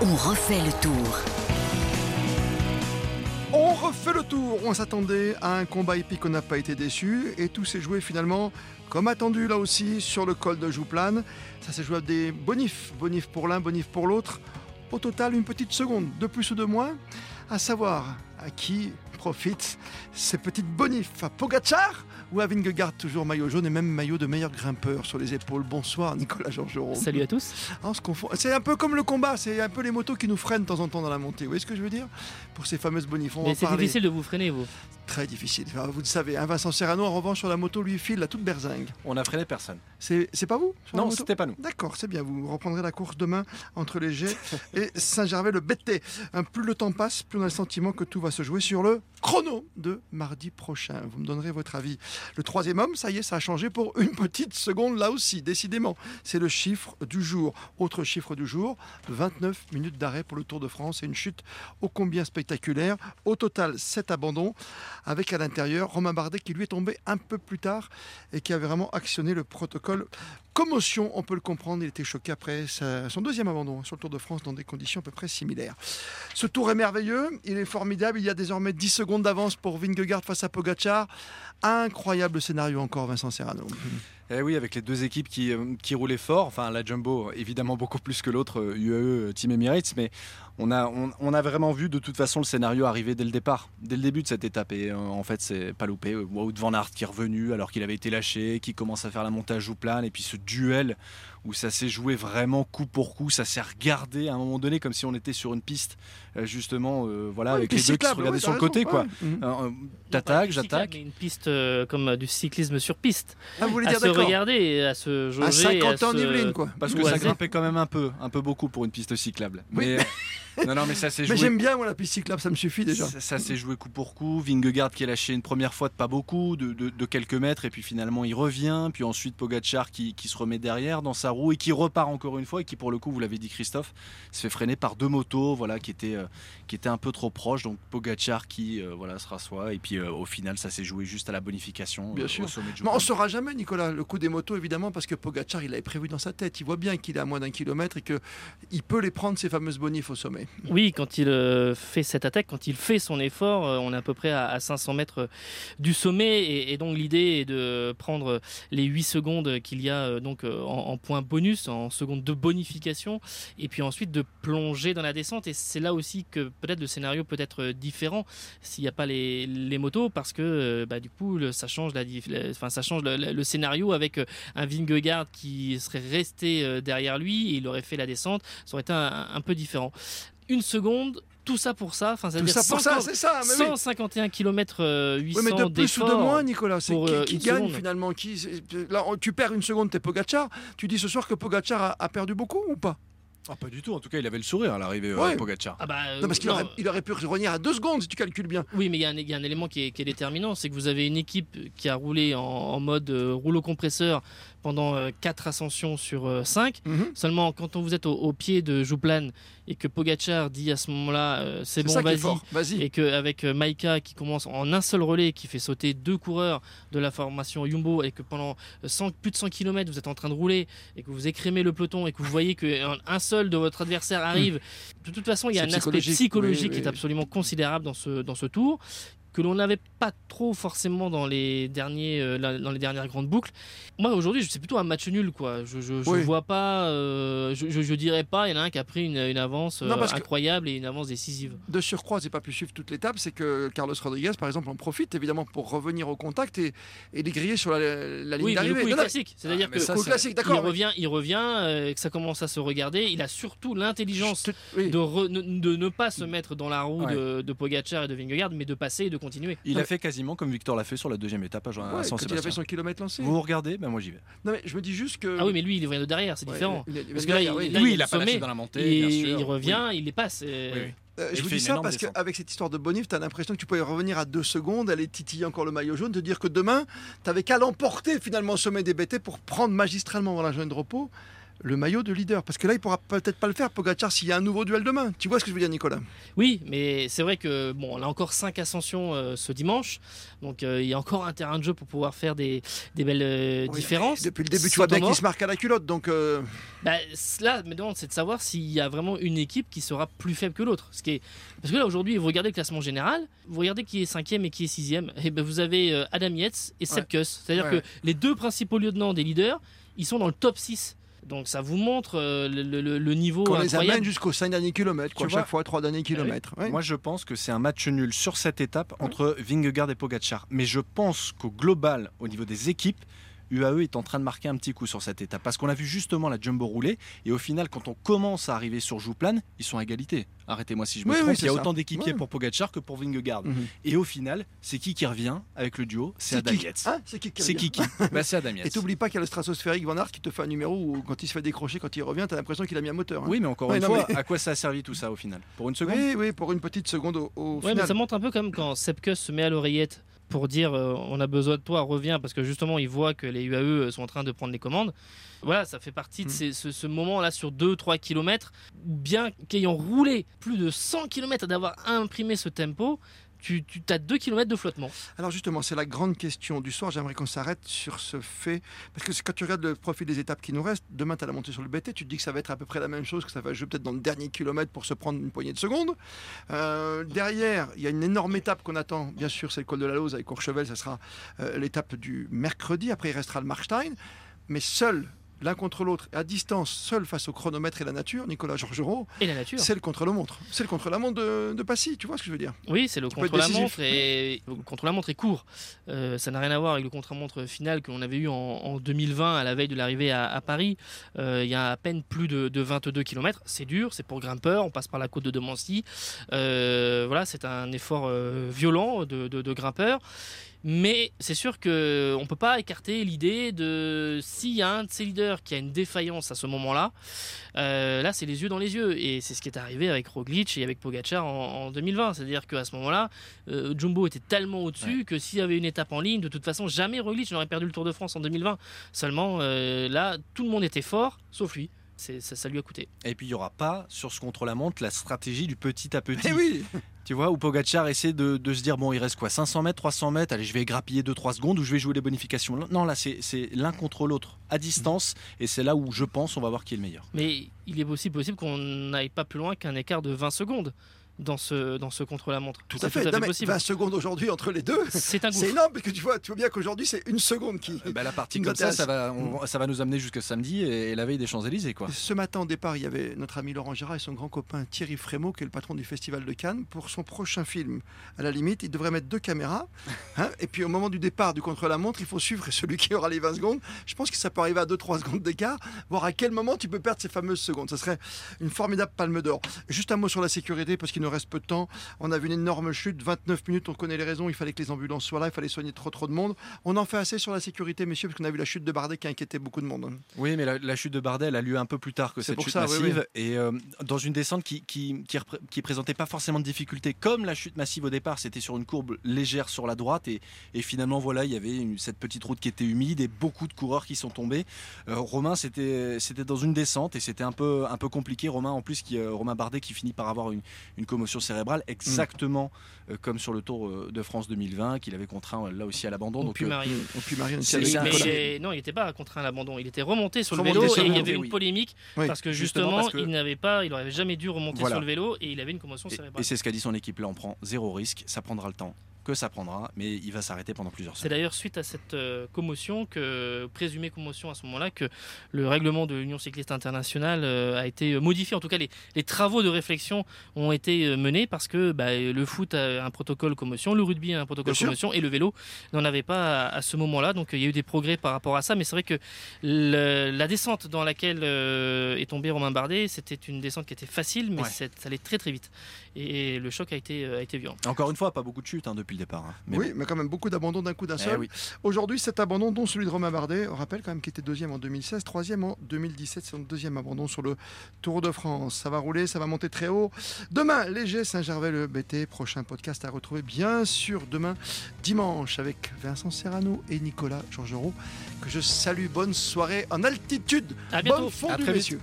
On refait le tour. On refait le tour. On s'attendait à un combat épique, on n'a pas été déçu. Et tout s'est joué finalement comme attendu là aussi sur le col de Jouplane. Ça s'est joué à des bonifs. Bonifs pour l'un, bonifs pour l'autre. Au total, une petite seconde, de plus ou de moins. À savoir à qui profitent ces petites bonifs. À Pogachar ou à Vingegaard, toujours maillot jaune et même maillot de meilleur grimpeur sur les épaules. Bonsoir Nicolas Georgerot. Salut à tous. Ah, on se confond. C'est un peu comme le combat, c'est un peu les motos qui nous freinent de temps en temps dans la montée. Vous voyez ce que je veux dire? Pour ces fameuses bonifs. On Mais c'est difficile de vous freiner, vous. Très difficile. Vous le savez, hein, Vincent Serrano, en revanche, sur la moto, lui file la toute berzingue. On a freiné personne. C'est c'est pas vous Non, c'était pas nous. D'accord, c'est bien. Vous reprendrez la course demain entre les Gets et Saint-Gervais-le-Bété. Hein, Plus le temps passe, plus on a le sentiment que tout va se jouer sur le chrono de mardi prochain. Vous me donnerez votre avis. Le troisième homme, ça y est, ça a changé pour une petite seconde là aussi, décidément. C'est le chiffre du jour. Autre chiffre du jour, 29 minutes d'arrêt pour le Tour de France et une chute ô combien spectaculaire. Au total, 7 abandons, avec à l'intérieur Romain Bardet qui lui est tombé un peu plus tard et qui a vraiment actionné le protocole commotion. On peut le comprendre, il était choqué après son deuxième abandon sur le Tour de France dans des conditions à peu près similaires. Ce tour est merveilleux, il est formidable. Il y a désormais 10 secondes d'avance pour Vingegaard face à Pogacar. Incroyable scénario encore, Vincent Serrano. Eh oui, avec les deux équipes qui, euh, qui roulaient fort, enfin la Jumbo évidemment beaucoup plus que l'autre, UAE, euh, Team Emirates, mais on a, vraiment vu de toute façon le scénario arriver dès le départ, dès le début de cette étape. Et euh, en fait, c'est pas loupé. Wout van Aert qui est revenu alors qu'il avait été lâché, qui commence à faire la montage ou plane, et puis ce duel où ça s'est joué vraiment coup pour coup, ça s'est regardé à un moment donné comme si on était sur une piste, euh, justement, euh, voilà, Ouais, avec les deux qui se regardaient ouais, sur le côté, quoi. ouais. Euh, T'attaques, j'attaque. Une piste euh, comme du cyclisme sur piste. Ah, vous voulez À dire se regarder à se jauger. À 50 à ans se- quoi. Parce que ça grimpait quand même un peu, un peu beaucoup pour une piste cyclable. Oui. Mais non, non, mais ça Mais joué. j'aime bien, moi, la piste cyclable, ça me suffit déjà. Ça, ça s'est joué coup pour coup. Vingegaard qui est lâché une première fois de pas beaucoup, de, de- de quelques mètres, et puis finalement il revient. Puis ensuite Pogachar qui, qui se remet derrière dans sa roue et qui repart encore une fois et qui pour le coup, vous l'avez dit Christophe, se fait freiner par deux motos, voilà, qui étaient euh, qui étaient un peu trop proches. Donc Pogachar qui euh, voilà se rassoit et puis euh, au final ça s'est joué juste à la bonification Bien sûr. au sommet du Mais on ne saura jamais, Nicolas, le coup des motos, évidemment, parce que Pogachar, il avait prévu dans sa tête. Il voit bien qu'il est à moins d'un kilomètre et qu'il peut les prendre, ces fameuses bonifs au sommet. Oui, quand il euh, fait cette attaque, quand il fait son effort, euh, on est à peu près à, à 500 mètres euh, du sommet. Et, donc l'idée est de prendre les 8 secondes qu'il y a donc en, point bonus, en seconde de bonification, et puis ensuite de plonger dans la descente. Et c'est là aussi que peut-être le scénario peut être différent s'il n'y a pas les, motos, parce que bah, du coup le- ça change, ça change le, scénario avec un Vingegaard qui serait resté derrière lui et il aurait fait la descente. Ça aurait été un peu différent une seconde, tout ça pour ça. Enfin, ça veut Tout dire ça pour 100 ça, c'est ça. Mais oui. 151 km 800 Oui, mais de plus ou de moins, Nicolas, c'est pour, qui, euh, qui gagne seconde. finalement? Qui, Là, tu perds une seconde, t'es Pogacar. Tu dis ce soir que Pogacar a, a perdu beaucoup ou pas? Ah, pas du tout. En tout cas, il avait le sourire à l'arrivée euh, Ouais. Pogacar. Ah bah, euh, Non, parce qu'il aurait, il aurait pu revenir à deux secondes si tu calcules bien. Oui, mais il y, a un- il y a un élément qui est, qui est déterminant, c'est que vous avez une équipe qui a roulé en, en mode euh, rouleau compresseur pendant 4 ascensions sur 5. Mhm. Seulement, quand on vous êtes au, au pied de Jouplan et que Pogachar dit à ce moment-là, euh, c'est bon, vas-y. Vas-y. et qu'avec Maika qui commence en un seul relais, qui fait sauter deux coureurs de la formation Jumbo, et que pendant 100 plus de 100 km vous êtes en train de rouler, et que vous écrémez le peloton, et que vous voyez qu'un un seul de votre adversaire arrive, de toute façon il y a Hmm. Un aspect psychologique, oui, qui est absolument considérable dans ce, dans ce tour que l'on n'avait pas trop forcément dans les derniers euh, la- dans les dernières grandes boucles. Moi aujourd'hui c'est plutôt un match nul quoi. Je je, je Oui. vois pas, euh, je, je, je dirais pas. Il y en a un qui a pris une, une avance euh, incroyable et une avance décisive. De surcroît, j'ai pas pu suivre toute l'étape, c'est que Carlos Rodriguez, par exemple, en profite évidemment pour revenir au contact et, et les griller sur la, la ligne Oui, d'arrivée. non, classique. C'est-à-dire Ah, que ça, classique, il revient, il revient, euh, que ça commence à se regarder. Il a surtout l'intelligence te- oui. de, re- ne- de ne pas se mettre dans la roue Ouais. de, de Pogacar et de Vingegaard, mais de passer et de continuer. Il a fait quasiment comme Victor l'a fait sur la deuxième étape à, Jean- à Ouais, San il a fait son kilomètre lancé. Vous regardez Ben moi j'y vais. Non, mais je me dis juste que. Ah oui, mais lui, il vient de derrière, c'est Ouais, différent. il est- il Parce que là, derrière, il- oui. là, oui, est il a pas lâché dans la montée, Et bien sûr. il revient, il les passe. et- Oui, oui. Euh, Il je vous dis ça parce qu'avec cette histoire de Bonif, tu as l'impression que tu pouvais revenir à deux secondes, aller titiller encore le maillot jaune, te dire que demain, tu n'avais qu'à l'emporter finalement au sommet des BT pour prendre magistralement la zone de repos le maillot de leader. Parce que là, il pourra peut-être pas le faire, Pogacar, s'il y a un nouveau duel demain. Tu vois ce que je veux dire, Nicolas? Oui, mais c'est vrai que bon, on a encore 5 ascensions euh, ce dimanche. Donc euh, il y a encore un terrain de jeu pour pouvoir faire des, des belles euh, Oui, différences. Depuis le début, tu vois bien qu'il se marque à la culotte. Donc, Bah, là, demande, c'est de savoir s'il y a vraiment une équipe qui sera plus faible que l'autre. Est... Parce que là, aujourd'hui, vous regardez le classement général, vous regardez qui est cinquième et qui est sixième. Et ben, vous avez Adam Yates et Sepp. C'est-à-dire Ouais. que les deux principaux lieutenants des leaders, ils sont dans le top 6. Donc ça vous montre euh, le, le- le niveau qu'on les amène jusqu'aux 5 derniers kilomètres. Quoi, chaque fois, 3 derniers kilomètres. Ouais. Moi, je pense que c'est un match nul sur cette étape entre Vingegaard et Pogacar. Mais je pense qu'au global, au niveau des équipes, UAE est en train de marquer un petit coup sur cette étape. Parce qu'on a vu justement la jumbo rouler. Et au final, quand on commence à arriver sur Jouplan, ils sont à égalité. Arrêtez-moi si je me Oui, trompe. oui, il y a ça. autant d'équipiers Ouais. pour Pogacar que pour Vingegaard. Mhm. Et au final, c'est qui qui revient avec le duo? C'est Adam qui Yates. Hein C'est qui qui C'est revient qui qui? Bah, C'est Adam Et t'oublies pas qu'il y a le stratosphérique Van Aert qui te fait un numéro où quand il se fait décrocher, quand il revient, t'as l'impression qu'il a mis un moteur. hein. Oui, mais encore Ouais, une non, fois, mais- à quoi ça a servi tout ça au final? Pour une seconde? oui, oui, pour une petite seconde au, au Ouais, mais ça montre un peu comme quand Sepkus se met à l'oreillette pour dire euh, on a besoin de toi, reviens, parce que justement il voit que les UAE sont en train de prendre les commandes. Voilà, ça fait partie de Mm. ces- ce, ce moment-là sur 2-3 km, bien qu'ayant roulé plus de 100 km d'avoir imprimé ce tempo, tu, as 2 km de flottement. Alors justement, c'est la grande question du soir. J'aimerais qu'on s'arrête sur ce fait. Parce que quand tu regardes le profil des étapes qui nous restent, demain tu as la montée sur le BT, tu te dis que ça va être à peu près la même chose, que ça va jouer peut-être dans le dernier kilomètre pour se prendre une poignée de secondes. Euh, derrière, il y a une énorme étape qu'on attend. Bien sûr, c'est le col de la Lose avec Courchevel, ça sera euh, l'étape du mercredi. Après, il restera le Markstein. Mais seul, l'un contre l'autre, à distance, seul face au chronomètre et la nature, Nicolas Georgerot, Et la nature. c'est le contre-la-montre. C'est le contre-la-montre de, de Passy, tu vois ce que je veux dire? Oui, c'est le contre-la-montre et le contre-la-montre est court. Euh, ça n'a rien à voir avec le contre-la-montre final que l'on avait eu en, en 2020 à la veille de l'arrivée à, à Paris. Euh, il y a à peine plus de, de 22 km. C'est dur, c'est pour grimpeurs. On passe par la côte de Demancy. Euh, voilà, c'est un effort euh, violent de, de, de grimpeurs. Mais c'est sûr qu'on ne peut pas écarter l'idée de s'il y a un de ces leaders qui a une défaillance à ce moment-là, euh, là c'est les yeux dans les yeux. Et c'est ce qui est arrivé avec Roglic et avec Pogacar en, en 2020. C'est-à-dire qu'à ce moment-là, euh, Jumbo était tellement au-dessus que s'il y avait une étape en ligne, de toute façon, jamais Roglic n'aurait perdu le Tour de France en 2020. Seulement, euh, là, tout le monde était fort, sauf lui. C'est- Ça, ça lui a coûté. Et puis il n'y aura pas sur ce contre-la-montre la stratégie du petit à petit. Eh oui Tu vois, où Pogacar essaie de, de se dire bon, il reste quoi 500 mètres, 300 mètres, allez, je vais grappiller 2-3 secondes ou je vais jouer les bonifications. Non, là, c'est c'est l'un contre l'autre, à distance, et c'est là où je pense on va voir qui est le meilleur. Mais il est aussi possible qu'on n'aille pas plus loin qu'un écart de 20 secondes dans ce, dans ce contre-la-montre. Tout à fait. Mais possible. 20 secondes aujourd'hui entre les deux. C'est un C'est gouffre. énorme parce que tu vois, tu vois bien qu'aujourd'hui c'est une seconde qui. Bah, la partie comme ça, ça va, on- ça va nous amener jusqu'à samedi et, et la veille des Champs-Élysées. quoi. Ce matin au départ, il y avait notre ami Laurent Gérard et son grand copain Thierry Frémaux, qui est le patron du Festival de Cannes. Pour son prochain film, à la limite, il devrait mettre deux caméras. hein, et puis au moment du départ du contre-la-montre, il faut suivre celui qui aura les 20 secondes. Je pense que ça peut arriver à 2-3 secondes d'écart, voir à quel moment tu peux perdre ces fameuses secondes. Ça serait une formidable palme d'or. Juste un mot sur la sécurité, parce qu'il nous reste peu de temps. On a vu une énorme chute, 29 minutes, on connaît les raisons. Il fallait que les ambulances soient là, il fallait soigner trop trop de monde. On en fait assez sur la sécurité, messieurs, parce qu'on a vu la chute de Bardet qui a inquiété beaucoup de monde. Oui, mais la, la chute de Bardet, elle a lieu un peu plus tard que cette pour chute ça, oui, massive. Et euh, dans une descente qui, qui, qui, présentait pas forcément de difficulté, comme la chute massive au départ, c'était sur une courbe légère sur la droite. Et, et finalement, voilà, il y avait une- cette petite route qui était humide et beaucoup de coureurs qui sont tombés. Euh, Romain, c'était c'était dans une descente et c'était un peu, un peu compliqué. Romain, en plus, qui, euh, Romain Bardet, qui finit par avoir une, une commotion cérébrale, exactement euh, comme sur le Tour euh, de France 2020, qu'il avait contraint euh, là aussi à l'abandon. On Donc, put euh, non, il n'était pas contraint à l'abandon. Il était remonté sur le vélo sur et il y avait oui. une polémique Oui, parce que justement, justement, parce que- il n'avait pas, il n'aurait jamais dû remonter Voilà. sur le vélo et il avait une commotion Et, cérébrale. et c'est ce qu'a dit son équipe. Là, on prend zéro risque. Ça prendra le temps que ça prendra, mais il va s'arrêter pendant plusieurs C'est semaines. d'ailleurs suite à cette euh, commotion, que, présumée commotion à ce moment-là, que le règlement de l'Union cycliste internationale euh, a été modifié. En tout cas, les, les travaux de réflexion ont été euh, menés parce que bah, le foot a un protocole commotion, le rugby a un protocole Bien sûr. commotion et le vélo n'en avait pas à, à ce moment-là. Donc euh, il y a eu des progrès par rapport à ça. Mais c'est vrai que le- la descente dans laquelle euh, est tombé Romain Bardet, c'était une descente qui était facile, mais Ouais. c'est- ça allait très très vite. Et, le choc a été, euh, a été violent. Encore une fois, pas beaucoup de chutes hein, depuis depuis le départ. hein. Mais oui, bon. mais quand même beaucoup d'abandons d'un coup d'un Eh seul. oui. Aujourd'hui, cet abandon, dont celui de Romain Bardet, on rappelle quand même qu'il était deuxième en 2016, troisième en 2017, c'est son deuxième abandon sur le Tour de France. Ça va rouler, ça va monter très haut. Demain, léger Saint-Gervais le BT, prochain podcast à retrouver bien sûr demain dimanche avec Vincent Serrano et Nicolas Georgerot que je salue. Bonne soirée en altitude. À bientôt. Bonne À fondue, messieurs.